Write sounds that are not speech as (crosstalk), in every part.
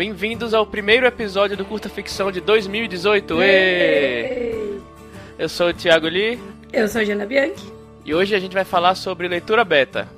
Bem-vindos ao primeiro episódio do Curta Ficção de 2018. Êêê! Eu sou o Thiago Lee. Eu sou a Jana Bianchi. E hoje a gente vai falar sobre leitura beta.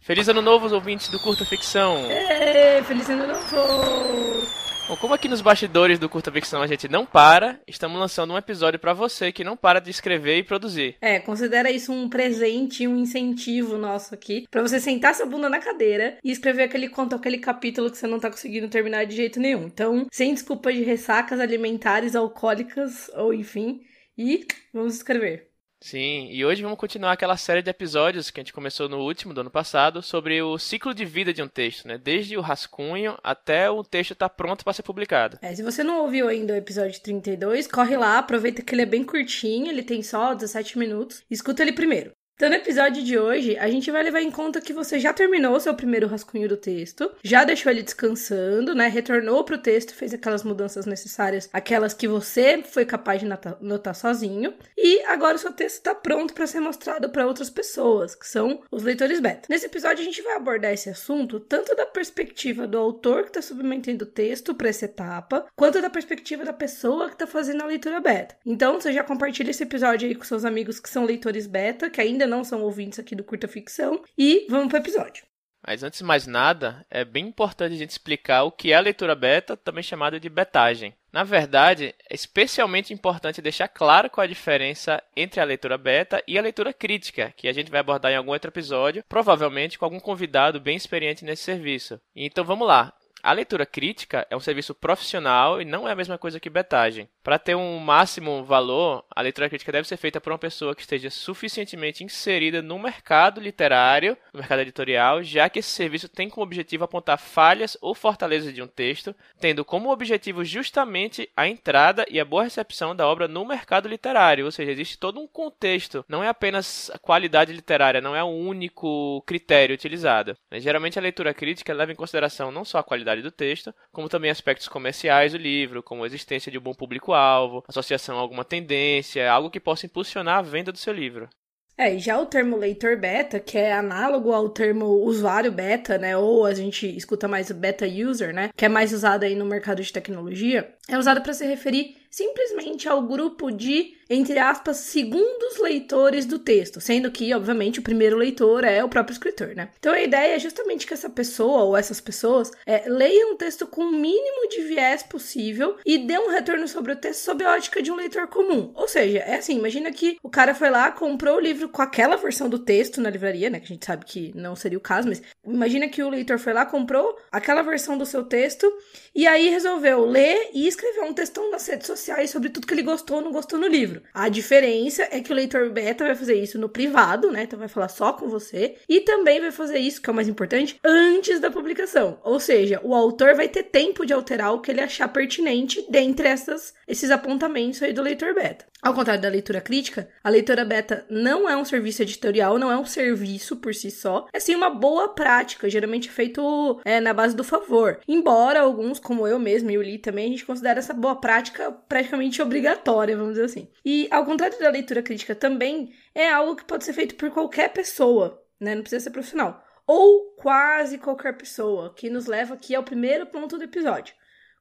Feliz ano novo, os ouvintes do Curta Ficção! Êêê, feliz ano novo! Bom, como aqui nos bastidores do Curta Ficção a gente não para, estamos lançando um episódio para você que não para de escrever e produzir. É, considera isso um presente, um incentivo nosso aqui, para você sentar sua bunda na cadeira e escrever aquele conto, aquele capítulo que você não tá conseguindo terminar de jeito nenhum. Então, sem desculpa de ressacas alimentares, alcoólicas ou enfim, e vamos escrever. Sim, e hoje vamos continuar aquela série de episódios que a gente começou no último do ano passado sobre o ciclo de vida de um texto, né? Desde o rascunho até o texto estar tá pronto para ser publicado. É, se você não ouviu ainda o episódio 32, corre lá, aproveita que ele é bem curtinho, ele tem só 17 minutos, escuta ele primeiro. Então, no episódio de hoje, a gente vai levar em conta que você já terminou o seu primeiro rascunho do texto, já deixou ele descansando, né? Retornou pro texto, fez aquelas mudanças necessárias, aquelas que você foi capaz de notar sozinho, e agora o seu texto está pronto para ser mostrado para outras pessoas, que são os leitores beta. Nesse episódio, a gente vai abordar esse assunto tanto da perspectiva do autor que está submetendo o texto para essa etapa, quanto da perspectiva da pessoa que está fazendo a leitura beta. Então, você já compartilha esse episódio aí com seus amigos que são leitores beta, que ainda ainda não são ouvintes aqui do Curta Ficção. E vamos para o episódio. Mas antes de mais nada, é bem importante a gente explicar o que é a leitura beta, também chamada de betagem. Na verdade, é especialmente importante deixar claro qual a diferença entre a leitura beta e a leitura crítica, que a gente vai abordar em algum outro episódio, provavelmente com algum convidado bem experiente nesse serviço. Então vamos lá. A leitura crítica é um serviço profissional e não é a mesma coisa que betagem. Para ter um máximo valor, a leitura crítica deve ser feita por uma pessoa que esteja suficientemente inserida no mercado literário, no mercado editorial, já que esse serviço tem como objetivo apontar falhas ou fortalezas de um texto, tendo como objetivo justamente a entrada e a boa recepção da obra no mercado literário, ou seja, existe todo um contexto, não é apenas a qualidade literária, não é o único critério utilizado. Geralmente a leitura crítica leva em consideração não só a qualidade do texto, como também aspectos comerciais do livro, como a existência de um bom público público-alvo, associação a alguma tendência, algo que possa impulsionar a venda do seu livro. É, já o termo leitor beta, que é análogo ao termo usuário beta, né? Ou a gente escuta mais o beta user, né? Que é mais usado aí no mercado de tecnologia, é usado para se referir simplesmente ao grupo de, entre aspas, segundos leitores do texto, sendo que, obviamente, o primeiro leitor é o próprio escritor, né? Então a ideia é justamente que essa pessoa ou essas pessoas é, leiam o texto com o mínimo de viés possível e dê um retorno sobre o texto sob a ótica de um leitor comum. Ou seja, é assim, imagina que o cara foi lá, comprou o livro com aquela versão do texto na livraria, né? Que a gente sabe que não seria o caso, mas imagina que o leitor foi lá, comprou aquela versão do seu texto e aí resolveu ler e escrever um textão nas redes sociais sobre tudo que ele gostou ou não gostou no livro. A diferença é que o leitor beta vai fazer isso no privado, né? Então vai falar só com você. E também vai fazer isso, que é o mais importante, antes da publicação. Ou seja, o autor vai ter tempo de alterar o que ele achar pertinente dentre essas, esses apontamentos aí do leitor beta. Ao contrário da leitura crítica, a leitura beta não é um serviço editorial, não é um serviço por si só, é sim uma boa prática, geralmente feito é, na base do favor. Embora alguns, como eu mesmo e o Lee também, a gente considera essa boa prática praticamente obrigatória, vamos dizer assim. E ao contrário da leitura crítica também, é algo que pode ser feito por qualquer pessoa, né? Não precisa ser profissional. Ou quase qualquer pessoa, que nos leva aqui ao primeiro ponto do episódio.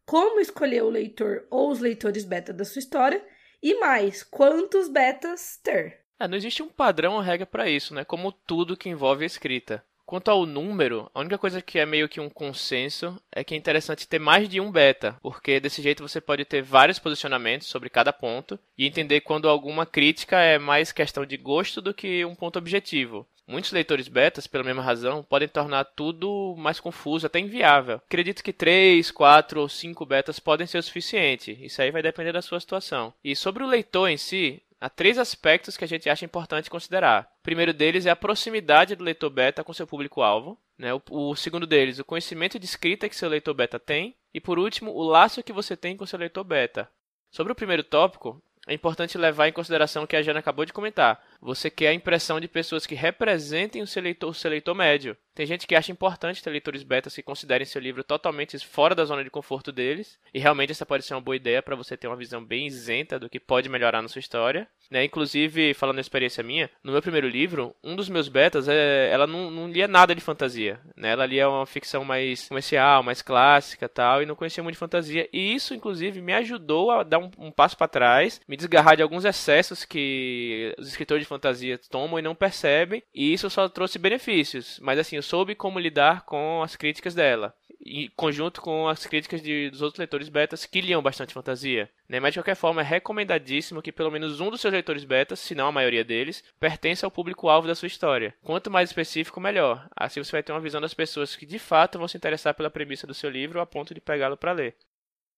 Como escolher o leitor ou os leitores beta da sua história e mais, quantos betas ter? É, não existe um padrão ou regra para isso, né? Como tudo que envolve a escrita. Quanto ao número, a única coisa que é meio que um consenso é que é interessante ter mais de um beta, porque desse jeito você pode ter vários posicionamentos sobre cada ponto e entender quando alguma crítica é mais questão de gosto do que um ponto objetivo. Muitos leitores betas, pela mesma razão, podem tornar tudo mais confuso, até inviável. Acredito que 3, 4 ou 5 betas podem ser o suficiente. Isso aí vai depender da sua situação. E sobre o leitor em si, há três aspectos que a gente acha importante considerar. O primeiro deles é a proximidade do leitor beta com seu público-alvo. Né? O, o, segundo deles, o conhecimento de escrita que seu leitor beta tem. E por último, o laço que você tem com seu leitor beta. Sobre o primeiro tópico, é importante levar em consideração o que a Jana acabou de comentar. Você quer a impressão de pessoas que representem o seu leitor, o seu leitor médio. Tem gente que acha importante ter leitores betas que considerem seu livro totalmente fora da zona de conforto deles, e realmente essa pode ser uma boa ideia para você ter uma visão bem isenta do que pode melhorar na sua história. Né? Inclusive, falando da experiência minha, no meu primeiro livro, um dos meus betas, é, ela não, não lia nada de fantasia. Né? Ela lia uma ficção mais comercial, mais clássica tal, e não conhecia muito de fantasia. E isso, inclusive, me ajudou a dar um, um passo para trás, me desgarrar de alguns excessos que os escritores de fantasia tomam e não percebem, e isso só trouxe benefícios. Mas assim, soube como lidar com as críticas dela em conjunto com as críticas de, dos outros leitores betas que liam bastante fantasia. Né? Mas de qualquer forma, é recomendadíssimo que pelo menos um dos seus leitores betas, se não a maioria deles, pertença ao público-alvo da sua história. Quanto mais específico, melhor. Assim você vai ter uma visão das pessoas que de fato vão se interessar pela premissa do seu livro a ponto de pegá-lo para ler.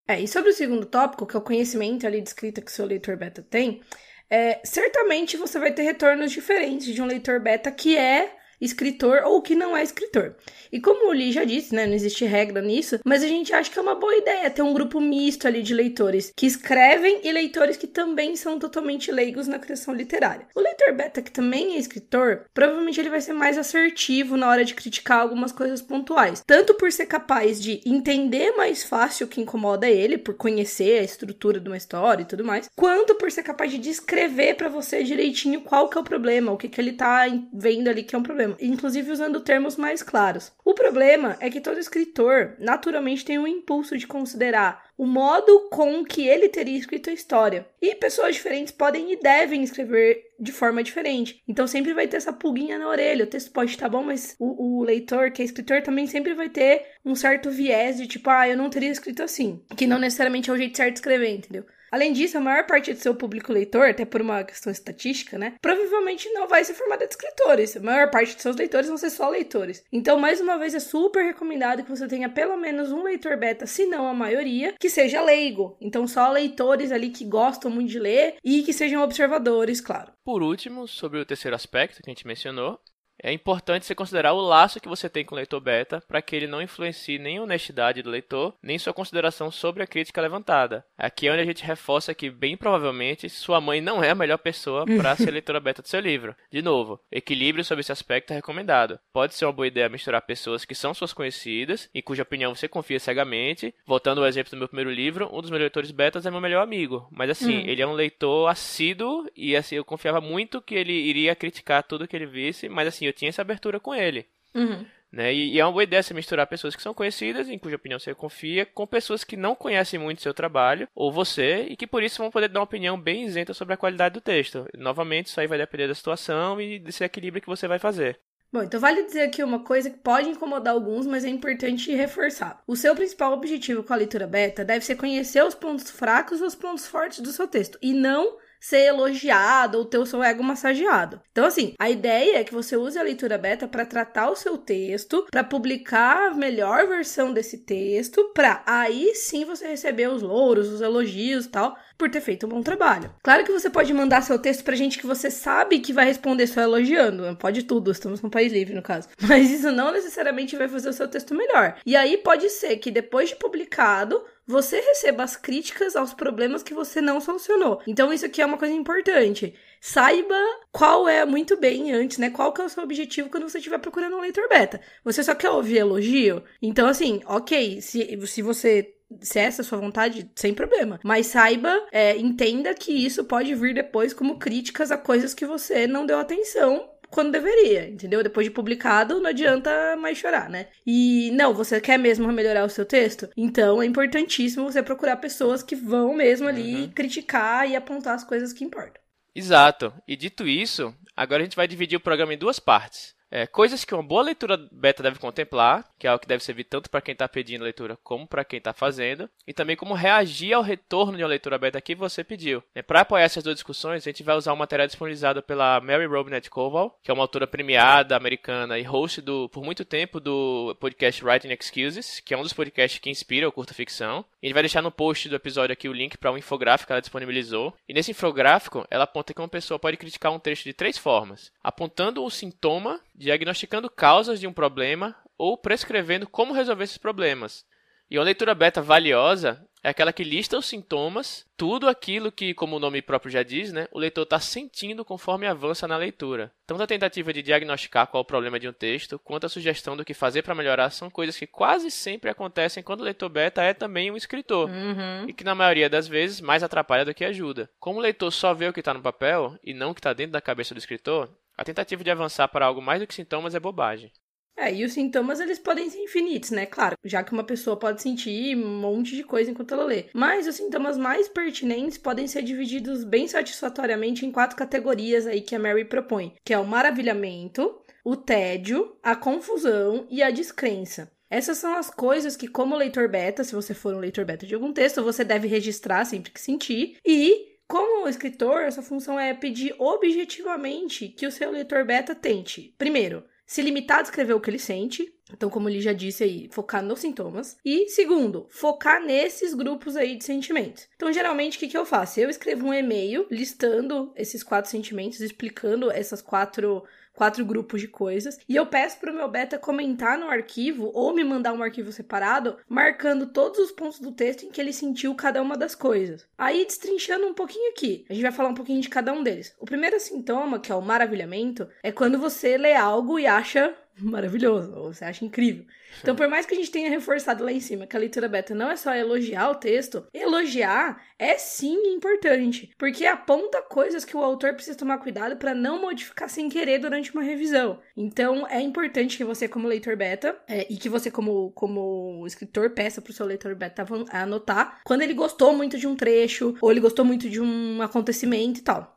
É, e sobre o segundo tópico, que é o conhecimento ali de escrita que o seu leitor beta tem, é, certamente você vai ter retornos diferentes de um leitor beta que é escritor ou que não é escritor. E como o Lee já disse, né, não existe regra nisso, mas a gente acha que é uma boa ideia ter um grupo misto ali de leitores que escrevem e leitores que também são totalmente leigos na criação literária. O leitor beta que também é escritor, provavelmente ele vai ser mais assertivo na hora de criticar algumas coisas pontuais, tanto por ser capaz de entender mais fácil o que incomoda ele, por conhecer a estrutura de uma história e tudo mais, quanto por ser capaz de descrever para você direitinho qual que é o problema, o que que ele tá vendo ali que é um problema inclusive usando termos mais claros. O problema é que todo escritor naturalmente tem um impulso de considerar o modo com que ele teria escrito a história. E pessoas diferentes podem e devem escrever de forma diferente. Então sempre vai ter essa pulguinha na orelha. O texto pode estar bom, mas o, o, leitor, que é escritor, também sempre vai ter um certo viés de tipo, ah, eu não teria escrito assim. Que não necessariamente é o jeito certo de escrever, entendeu? Além disso, a maior parte do seu público leitor, até por uma questão estatística, né, provavelmente não vai ser formada de escritores. A maior parte dos seus leitores vão ser só leitores. Então, mais uma vez, é super recomendado que você tenha pelo menos um leitor beta, se não a maioria, que seja leigo. Então, só leitores ali que gostam muito de ler e que sejam observadores, claro. Por último, sobre o terceiro aspecto que a gente mencionou, é importante você considerar o laço que você tem com o leitor beta para que ele não influencie nem a honestidade do leitor, nem sua consideração sobre a crítica levantada. Aqui é onde a gente reforça que, bem provavelmente, sua mãe não é a melhor pessoa para (laughs) ser leitora beta do seu livro. De novo, equilíbrio sobre esse aspecto é recomendado. Pode ser uma boa ideia misturar pessoas que são suas conhecidas e cuja opinião você confia cegamente. Voltando ao exemplo do meu primeiro livro, um dos meus leitores betas é meu melhor amigo. Mas assim, hum. ele é um leitor assíduo e assim, eu confiava muito que ele iria criticar tudo que ele visse, mas assim, eu tinha essa abertura com ele. Uhum. Né? E, e, é uma boa ideia você misturar pessoas que são conhecidas, em cuja opinião você confia, com pessoas que não conhecem muito seu trabalho, ou você, e que por isso vão poder dar uma opinião bem isenta sobre a qualidade do texto. Novamente, isso aí vai depender da situação e desse equilíbrio que você vai fazer. Bom, então vale dizer aqui uma coisa que pode incomodar alguns, mas é importante reforçar. O seu principal objetivo com a leitura beta deve ser conhecer os pontos fracos e os pontos fortes do seu texto, e não ser elogiado ou ter o seu ego massageado. Então, assim, a ideia é que você use a leitura beta para tratar o seu texto, para publicar a melhor versão desse texto, para aí sim você receber os louros, os elogios e tal, por ter feito um bom trabalho. Claro que você pode mandar seu texto pra gente que você sabe que vai responder só elogiando, pode tudo, estamos num país livre no caso. (laughs) Mas isso não necessariamente vai fazer o seu texto melhor. E aí pode ser que depois de publicado, você receba as críticas aos problemas que você não solucionou. Então isso aqui é uma coisa importante. Saiba qual é muito bem antes, né? Qual que é o seu objetivo quando você estiver procurando um leitor beta. Você só quer ouvir elogio? Então assim, ok, se, se você se essa é a sua vontade, sem problema. Mas saiba, é, entenda que isso pode vir depois como críticas a coisas que você não deu atenção quando deveria, entendeu? Depois de publicado, não adianta mais chorar, né? E não, você quer mesmo melhorar o seu texto? Então é importantíssimo você procurar pessoas que vão mesmo ali uhum. criticar e apontar as coisas que importam. Exato. E dito isso, agora a gente vai dividir o programa em duas partes. É, coisas que uma boa leitura beta deve contemplar, que é algo que deve servir tanto para quem está pedindo leitura como para quem está fazendo, e também como reagir ao retorno de uma leitura beta que você pediu. É, para apoiar essas duas discussões, a gente vai usar um material disponibilizado pela Mary Robinette Koval, que é uma autora premiada americana e host do, por muito tempo do podcast Writing Excuses, que é um dos podcasts que inspira o curta ficção. A gente vai deixar no post do episódio aqui o link para um infográfico que ela disponibilizou. E nesse infográfico, ela aponta que uma pessoa pode criticar um texto de três formas: apontando o sintoma diagnosticando causas de um problema ou prescrevendo como resolver esses problemas. E uma leitura beta valiosa é aquela que lista os sintomas, tudo aquilo que, como o nome próprio já diz, né, o leitor está sentindo conforme avança na leitura. Tanto a tentativa de diagnosticar qual é o problema de um texto, quanto a sugestão do que fazer para melhorar são coisas que quase sempre acontecem quando o leitor beta é também um escritor, Uhum. e que na maioria das vezes mais atrapalha do que ajuda. Como o leitor só vê o que está no papel e não o que está dentro da cabeça do escritor, a tentativa de avançar para algo mais do que sintomas é bobagem. É, e os sintomas eles podem ser infinitos, né? Claro, já que uma pessoa pode sentir um monte de coisa enquanto ela lê. Mas os sintomas mais pertinentes podem ser divididos bem satisfatoriamente em quatro categorias aí que a Mary propõe, que é o maravilhamento, o tédio, a confusão e a descrença. Essas são as coisas que, como leitor beta, se você for um leitor beta de algum texto, você deve registrar sempre que sentir. E, como escritor, essa função é pedir objetivamente que o seu leitor beta tente, primeiro, se limitar a descrever o que ele sente. Então, como ele já disse aí, focar nos sintomas. E, segundo, focar nesses grupos aí de sentimentos. Então, geralmente, o que, que eu faço? Eu escrevo um e-mail listando esses quatro sentimentos, explicando essas quatro quatro grupos de coisas, e eu peço pro meu beta comentar no arquivo ou me mandar um arquivo separado, marcando todos os pontos do texto em que ele sentiu cada uma das coisas. Aí, destrinchando um pouquinho aqui, a gente vai falar um pouquinho de cada um deles. O primeiro sintoma, que é o maravilhamento, é quando você lê algo e acha (laughs) maravilhoso, ou você acha incrível. Então, por mais que a gente tenha reforçado lá em cima que a leitura beta não é só elogiar o texto, elogiar é sim importante, porque aponta coisas que o autor precisa tomar cuidado para não modificar sem querer durante uma revisão. Então, é importante que você, como leitor beta, é, e que você, como, como escritor, peça pro seu leitor beta anotar quando ele gostou muito de um trecho, ou ele gostou muito de um acontecimento e tal.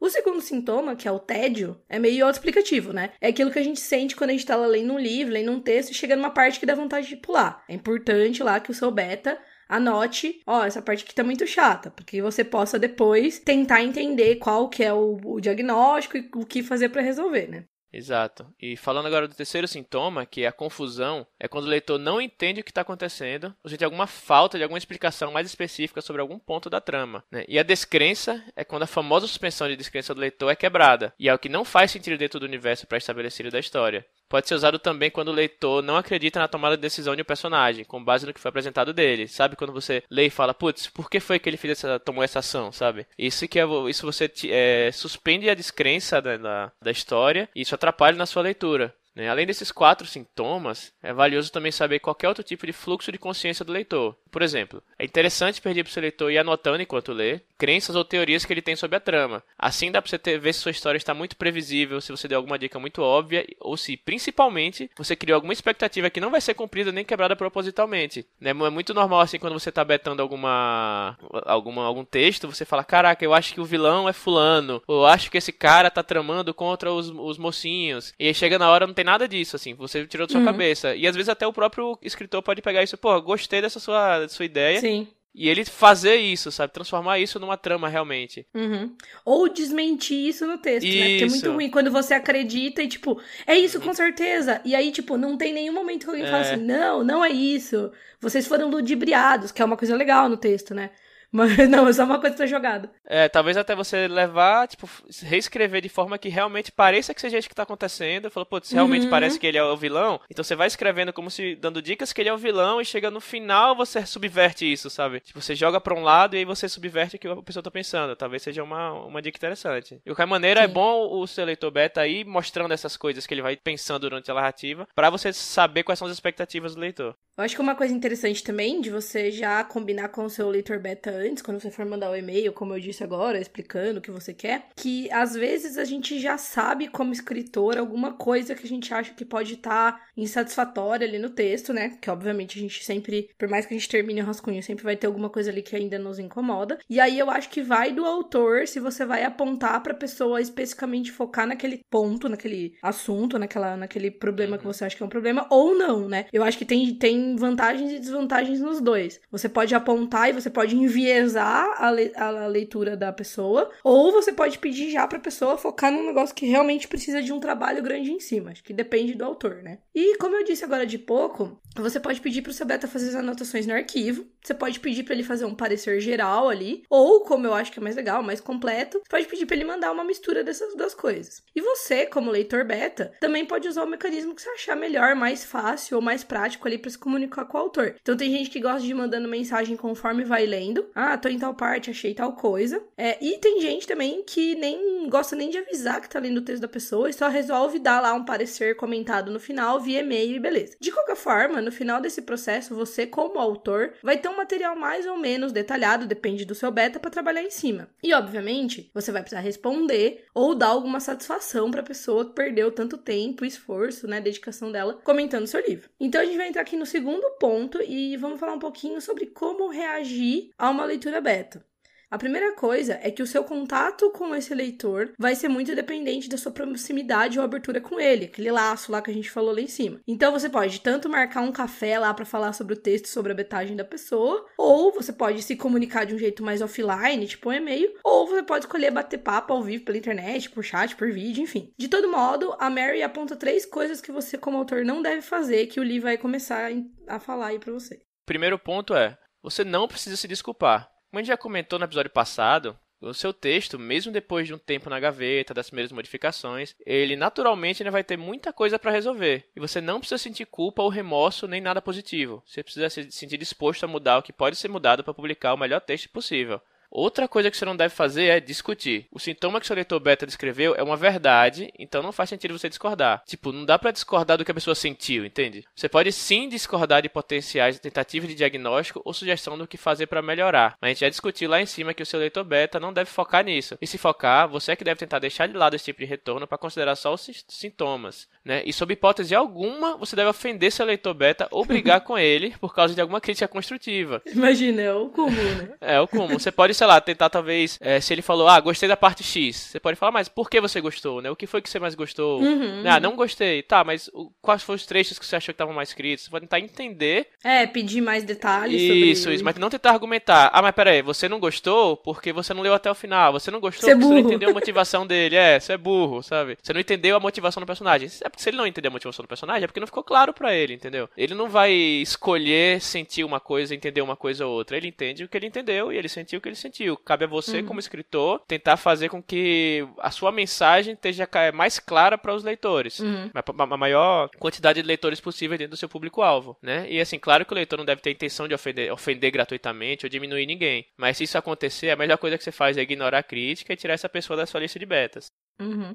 O segundo sintoma, que é o tédio, é meio autoexplicativo, né? É aquilo que a gente sente quando a gente tá lendo um livro, lendo um texto e chega numa parte que dá vontade de pular. É importante lá que o seu beta anote, ó, essa parte aqui tá muito chata, porque você possa depois tentar entender qual que é o, o diagnóstico e o que fazer para resolver, né? Exato. E falando agora do terceiro sintoma, que é a confusão, é quando o leitor não entende o que está acontecendo, ou sente alguma falta de alguma explicação mais específica sobre algum ponto da trama. Né? E a descrença é quando a famosa suspensão de descrença do leitor é quebrada, e é o que não faz sentido dentro do universo pré-estabelecido da história. Pode ser usado também quando o leitor não acredita na tomada de decisão de um personagem, com base no que foi apresentado dele. Sabe quando você lê e fala, putz, por que foi que ele fez essa, tomou essa ação, sabe? Isso que é, isso você é, suspende a descrença da, da, da história e isso atrapalha na sua leitura. Né? Além desses quatro sintomas, é valioso também saber qualquer outro tipo de fluxo de consciência do leitor. Por exemplo, é interessante pedir para o seu leitor ir anotando enquanto lê crenças ou teorias que ele tem sobre a trama. Assim dá para você ter, ver se sua história está muito previsível, se você deu alguma dica muito óbvia, ou se, principalmente, você criou alguma expectativa que não vai ser cumprida nem quebrada propositalmente. Né? É muito normal, assim, quando você está betando alguma, alguma, algum texto, você fala, caraca, eu acho que o vilão é fulano, ou acho que esse cara tá tramando contra os, os mocinhos, e aí chega na hora não tem nada disso, assim, você tirou da sua uhum. cabeça. E às vezes até o próprio escritor pode pegar isso, pô, gostei dessa sua, dessa sua ideia. Sim. E ele fazer isso, sabe? Transformar isso numa trama realmente. Uhum. Ou desmentir isso no texto, isso. né? Porque é muito ruim quando você acredita e, tipo, é isso com certeza. E aí, tipo, não tem nenhum momento que alguém é. fala assim, não, não é isso. Vocês foram ludibriados, que é uma coisa legal no texto, né? Mas (laughs) não, é só uma coisa que tá jogada. É, talvez até você levar, tipo, reescrever de forma que realmente pareça que seja isso que tá acontecendo. Falou, putz, realmente uhum. parece que ele é o vilão. Então você vai escrevendo como se dando dicas que ele é o vilão e chega no final você subverte isso, sabe? Tipo, você joga pra um lado e aí você subverte o que a pessoa tá pensando. Talvez seja uma, uma dica interessante. De qualquer maneira, é Sim. é bom o seu leitor beta aí mostrando essas coisas que ele vai pensando durante a narrativa para você saber quais são as expectativas do leitor. Eu acho que uma coisa interessante também de você já combinar com o seu leitor beta antes, quando você for mandar o um e-mail, como eu disse agora, explicando o que você quer, que às vezes a gente já sabe como escritor alguma coisa que a gente acha que pode estar tá insatisfatória ali no texto, né? Que obviamente a gente sempre, por mais que a gente termine o rascunho, sempre vai ter alguma coisa ali que ainda nos incomoda. E aí eu acho que vai do autor se você vai apontar pra pessoa especificamente focar naquele ponto, naquele assunto, naquela, naquele problema que você acha que é um problema, ou não, né? Eu acho que tem, tem vantagens e desvantagens nos dois. Você pode apontar e você pode enviar enviesar a, le a leitura da pessoa, ou você pode pedir já pra pessoa focar num negócio que realmente precisa de um trabalho grande em cima. Acho que depende do autor, né? E como eu disse agora de pouco, você pode pedir pro seu beta fazer as anotações no arquivo, você pode pedir para ele fazer um parecer geral ali, ou como eu acho que é mais legal, mais completo, você pode pedir para ele mandar uma mistura dessas duas coisas. E você, como leitor beta, também pode usar o mecanismo que você achar melhor, mais fácil ou mais prático ali para se comunicar com o autor. Então tem gente que gosta de mandando mensagem conforme vai lendo. Ah, tô em tal parte, achei tal coisa. É, e tem gente também que nem gosta nem de avisar que tá lendo o texto da pessoa e só resolve dar lá um parecer comentado no final via e-mail e beleza. De qualquer forma, no final desse processo, você, como autor, vai ter um material mais ou menos detalhado, depende do seu beta, para trabalhar em cima. E, obviamente, você vai precisar responder ou dar alguma satisfação para a pessoa que perdeu tanto tempo, esforço, né, dedicação dela comentando seu livro. Então, a gente vai entrar aqui no segundo ponto e vamos falar um pouquinho sobre como reagir a uma leitura beta. A primeira coisa é que o seu contato com esse leitor vai ser muito dependente da sua proximidade ou abertura com ele, aquele laço lá que a gente falou lá em cima. Então você pode tanto marcar um café lá para falar sobre o texto, sobre a betagem da pessoa, ou você pode se comunicar de um jeito mais offline, tipo um e-mail, ou você pode escolher bater papo ao vivo pela internet, por chat, por vídeo, enfim. De todo modo, a Mary aponta três coisas que você como autor não deve fazer que o Lee vai começar a falar aí para você. Primeiro ponto é, você não precisa se desculpar. Como a gente já comentou no episódio passado, o seu texto, mesmo depois de um tempo na gaveta, das primeiras modificações, ele naturalmente ainda vai ter muita coisa para resolver. E você não precisa sentir culpa ou remorso nem nada positivo. Você precisa se sentir disposto a mudar o que pode ser mudado para publicar o melhor texto possível. Outra coisa que você não deve fazer é discutir. O sintoma que seu leitor beta descreveu é uma verdade, então não faz sentido você discordar. Tipo, não dá para discordar do que a pessoa sentiu, entende? Você pode sim discordar de potenciais tentativas de diagnóstico ou sugestão do que fazer para melhorar, mas a gente já discutiu lá em cima que o seu leitor beta não deve focar nisso. E se focar, você é que deve tentar deixar de lado esse tipo de retorno para considerar só os sintomas, né? E sob hipótese alguma, você deve ofender seu leitor beta ou brigar (laughs) com ele por causa de alguma crítica construtiva. Imagina, é o comum, né? É o comum. Você pode sei lá, tentar talvez, é, se ele falou, ah, gostei da parte X, você pode falar, mas por que você gostou, né? O que foi que você mais gostou? Uhum, ah, não gostei. Tá, mas o, quais foram os trechos que você achou que estavam mais escritos? Você pode tentar entender. É, pedir mais detalhes isso, sobre Isso, isso, mas não tentar argumentar. Ah, mas peraí, você não gostou porque você não leu até o final. Você não gostou você é porque é você não entendeu a (laughs) motivação dele. É, você é burro, sabe? Você não entendeu a motivação do personagem. É porque se ele não entender a motivação do personagem, é porque não ficou claro para ele, entendeu? Ele não vai escolher sentir uma coisa, entender uma coisa ou outra. Ele entende o que ele entendeu e ele sentiu o que ele sentiu. Cabe a você, uhum. como escritor, tentar fazer com que a sua mensagem esteja mais clara para os leitores. Uhum. A, maior quantidade de leitores possível dentro do seu público-alvo, né? E assim, claro que o leitor não deve ter intenção de ofender, ofender gratuitamente ou diminuir ninguém. Mas se isso acontecer, a melhor coisa que você faz é ignorar a crítica e tirar essa pessoa da sua lista de betas. Uhum.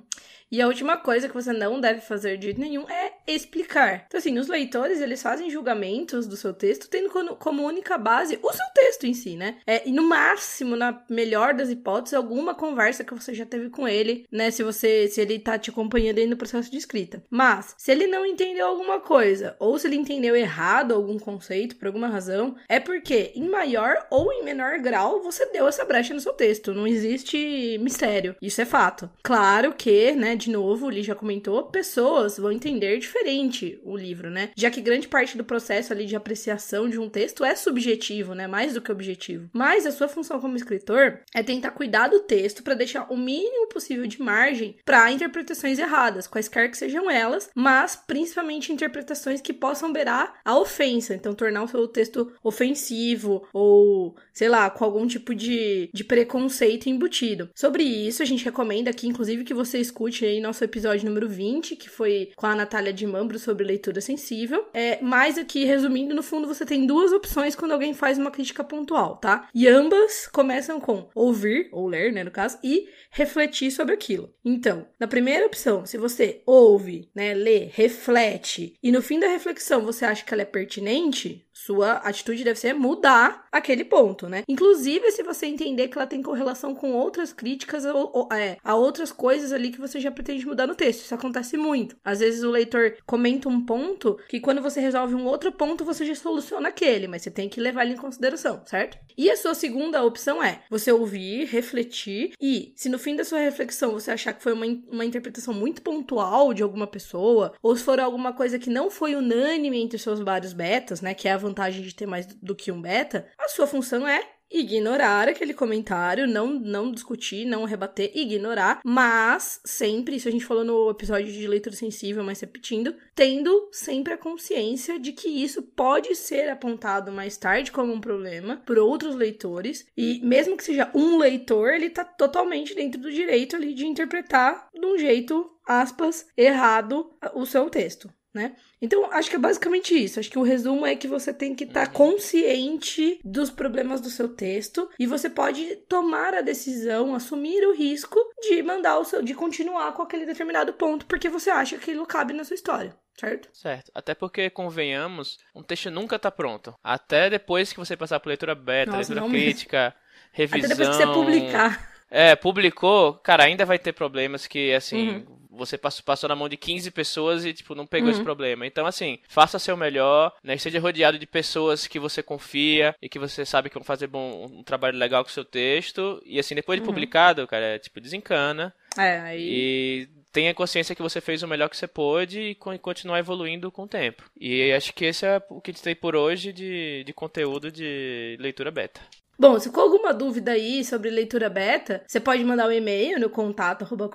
E a última coisa que você não deve fazer de jeito nenhum é explicar. Então, assim, os leitores, eles fazem julgamentos do seu texto tendo como única base o seu texto em si, né? É, e no máximo, na melhor das hipóteses, alguma conversa que você já teve com ele, né? Se você, se ele tá te acompanhando aí no processo de escrita. Mas, se ele não entendeu alguma coisa, ou se ele entendeu errado algum conceito, por alguma razão, é porque, em maior ou em menor grau, você deu essa brecha no seu texto. Não existe mistério. Isso é fato. Claro que, né, de novo, o Lee já comentou, pessoas vão entender diferente o livro, né? Já que grande parte do processo ali de apreciação de um texto é subjetivo, né? Mais do que objetivo. Mas a sua função como escritor é tentar cuidar do texto para deixar o mínimo possível de margem para interpretações erradas, quaisquer que sejam elas, mas principalmente interpretações que possam beirar a ofensa, então tornar o seu texto ofensivo ou, sei lá, com algum tipo de, de preconceito embutido. Sobre isso, a gente recomenda aqui, inclusive, que você escute aí nosso episódio número 20, que foi com a Natália de Mambro sobre leitura sensível. É, mas aqui, resumindo, no fundo, você tem duas opções quando alguém faz uma crítica pontual, tá? E ambas começam com ouvir, ou ler, né, no caso, e refletir sobre aquilo. Então, na primeira opção, se você ouve, né, lê, reflete, e no fim da reflexão você acha que ela é pertinente, sua atitude deve ser mudar aquele ponto, né? Inclusive, se você entender que ela tem correlação com outras críticas ou, ou é, a outras coisas ali que você já pretende mudar no texto. Isso acontece muito. Às vezes o leitor comenta um ponto que quando você resolve um outro ponto, você já soluciona aquele, mas você tem que levar ele em consideração, certo? E a sua segunda opção é você ouvir, refletir e, se no fim da sua reflexão você achar que foi uma, uma interpretação muito pontual de alguma pessoa, ou se for alguma coisa que não foi unânime entre seus vários betas, né, que é a vantagem de ter mais do que um beta, a sua função é ignorar aquele comentário, não, não discutir, não rebater, ignorar, mas sempre, isso a gente falou no episódio de leitura sensível, mas repetindo, tendo sempre a consciência de que isso pode ser apontado mais tarde como um problema por outros leitores, e mesmo que seja um leitor, ele tá totalmente dentro do direito ali de interpretar de um jeito, aspas, errado o seu texto né? Então, acho que é basicamente isso. Acho que o resumo é que você tem que estar tá consciente dos problemas do seu texto e você pode tomar a decisão, assumir o risco de mandar o seu, de continuar com aquele determinado ponto, porque você acha que aquilo cabe na sua história. Certo? Certo. Até porque, convenhamos, um texto nunca tá pronto. Até depois que você passar por leitura beta, Nossa, leitura crítica, mesmo. revisão. Até depois que você publicar. É, publicou, cara, ainda vai ter problemas que, assim, uhum você passou, passou na mão de 15 pessoas e, tipo, não pegou uhum. esse problema. Então, assim, faça seu melhor, né? Esteja rodeado de pessoas que você confia e que você sabe que vão fazer bom, um trabalho legal com o seu texto. E, assim, depois de uhum. publicado, cara, é, tipo, desencana. É, aí... E tenha consciência que você fez o melhor que você pôde e continuar evoluindo com o tempo. E acho que esse é o que a gente tem por hoje de, de conteúdo de leitura beta. Bom, se ficou alguma dúvida aí sobre leitura beta, você pode mandar um e-mail no contato arroba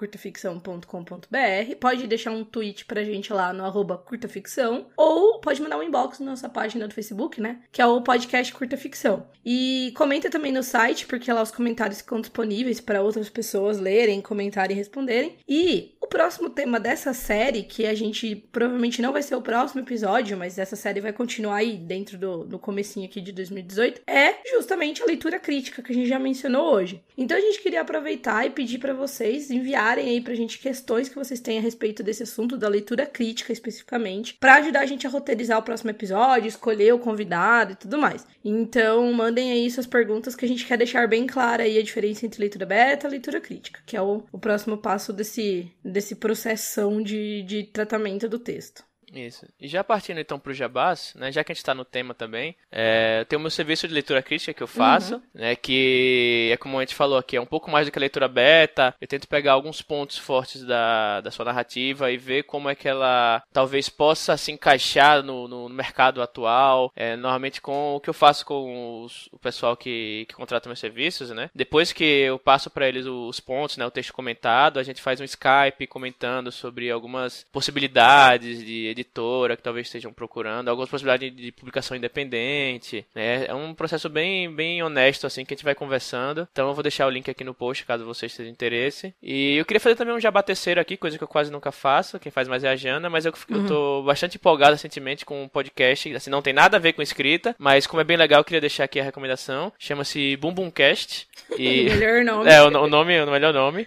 pode deixar um tweet pra gente lá no arroba curtaficção, ou pode mandar um inbox na nossa página do Facebook, né? Que é o podcast Curta Ficção. E comenta também no site, porque lá os comentários ficam disponíveis para outras pessoas lerem, comentarem e responderem. E o próximo tema dessa série, que a gente provavelmente não vai ser o próximo episódio, mas essa série vai continuar aí dentro do, do comecinho aqui de 2018, é justamente a leitura crítica que a gente já mencionou hoje. Então a gente queria aproveitar e pedir para vocês enviarem aí pra gente questões que vocês têm a respeito desse assunto da leitura crítica especificamente, para ajudar a gente a roteirizar o próximo episódio, escolher o convidado e tudo mais. Então mandem aí suas perguntas que a gente quer deixar bem clara aí a diferença entre leitura beta e leitura crítica, que é o, o próximo passo desse, desse processão de, de tratamento do texto. Isso. E já partindo então para o Jabás, né, já que a gente está no tema também, é, tem o meu serviço de leitura crítica que eu faço, uhum. né, que é como a gente falou aqui, é um pouco mais do que a leitura beta. Eu tento pegar alguns pontos fortes da, da sua narrativa e ver como é que ela talvez possa se encaixar no, no mercado atual. É, normalmente com o que eu faço com os, o pessoal que, que contrata meus serviços, né? Depois que eu passo para eles os pontos, né, o texto comentado, a gente faz um Skype comentando sobre algumas possibilidades de editora que talvez estejam procurando, algumas possibilidades de, publicação independente, né? É um processo bem, bem honesto, assim, que a gente vai conversando. Então eu vou deixar o link aqui no post, caso vocês tenham interesse. E eu queria fazer também um jabá terceiro aqui, coisa que eu quase nunca faço, quem faz mais é a Jana, mas eu, uhum. eu tô bastante empolgado recentemente com um podcast, assim, não tem nada a ver com escrita, mas como é bem legal, eu queria deixar aqui a recomendação. Chama-se Bumbumcast. E... (laughs) melhor nome. (laughs) É, o, o nome, o melhor nome.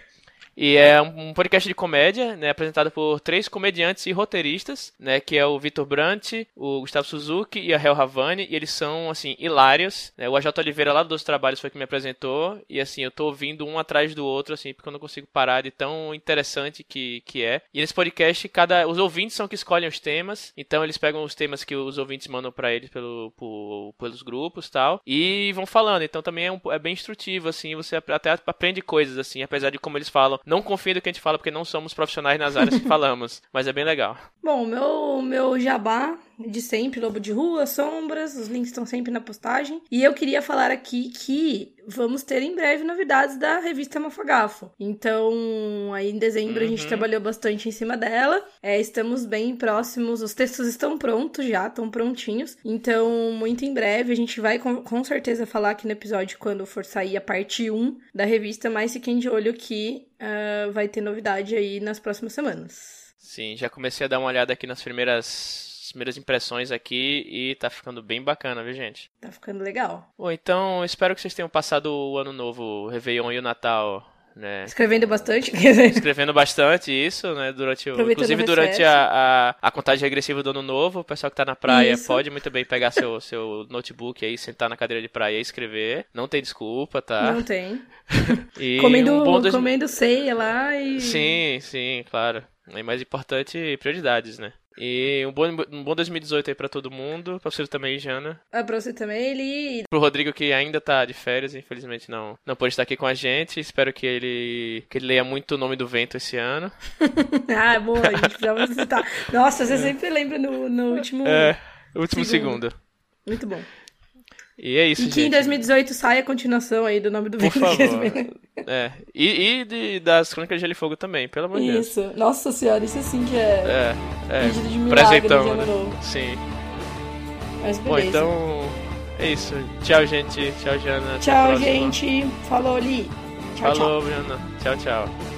E é um podcast de comédia, né, apresentado por três comediantes e roteiristas, né, que é o Vitor Brandt, o Gustavo Suzuki e a Hel Havani, e eles são, assim, hilários, né, o AJ Oliveira lá dos Trabalhos foi que me apresentou, e assim, eu tô ouvindo um atrás do outro, assim, porque eu não consigo parar de tão interessante que, que é. E nesse podcast, cada, os ouvintes são que escolhem os temas, então eles pegam os temas que os ouvintes mandam para eles pelo, por, pelos grupos tal, e vão falando, então também é, um, é bem instrutivo, assim, você até aprende coisas, assim, apesar de como eles falam, não confia no que a gente fala, porque não somos profissionais nas áreas que (laughs) falamos. Mas é bem legal. Bom, meu, meu jabá de sempre, Lobo de Rua, Sombras, os links estão sempre na postagem. E eu queria falar aqui que vamos ter em breve novidades da revista Mafagafo. Então, aí em dezembro uhum. a gente uhum. trabalhou bastante em cima dela. É, estamos bem próximos, os textos estão prontos já, estão prontinhos. Então, muito em breve a gente vai com, com certeza falar aqui no episódio quando for sair a parte 1 da revista, mas fiquem de olho que uh, vai ter novidade aí nas próximas semanas. Sim, já comecei a dar uma olhada aqui nas primeiras primeiras impressões aqui e tá ficando bem bacana, viu, gente? Tá ficando legal. Bom, então espero que vocês tenham passado o ano novo, o Réveillon e o Natal né? Escrevendo bastante. Escrevendo bastante isso, né? Durante o, inclusive durante a, a, a, contagem regressiva do ano novo, o pessoal que tá na praia isso. pode muito bem pegar seu, (laughs) seu notebook aí, sentar na cadeira de praia e escrever. Não tem desculpa, tá? Não tem. (laughs) e comendo, um bom dois... comendo ceia lá e. Sim, sim, claro. É mais importante prioridades, né? E um bom, um bom 2018 aí pra todo mundo. Pra você também, Jana. Ah, pra você também, ele. Pro Rodrigo, que ainda tá de férias, infelizmente não, não pôde estar aqui com a gente. Espero que ele, que ele leia muito o nome do vento esse ano. (laughs) ah, boa, a gente precisava citar. Nossa, você é. sempre lembra no, no último. É, último segundo. segundo. Muito bom. E é isso, e gente. que em 2018 saia a continuação aí do nome do Por favor. é. E, e de, das Crônicas de Gelo e Fogo também, pelo amor de Deus. Isso. Nossa senhora, isso sim que é, É, é. pedido de milagre de Presentão, ano né? novo. Sim. Mas Bom, beleza. então é isso. Tchau, gente. Tchau, Jana. Tchau, gente. Falou, Li. Tchau, tchau. Falou, Briana. Tchau, tchau.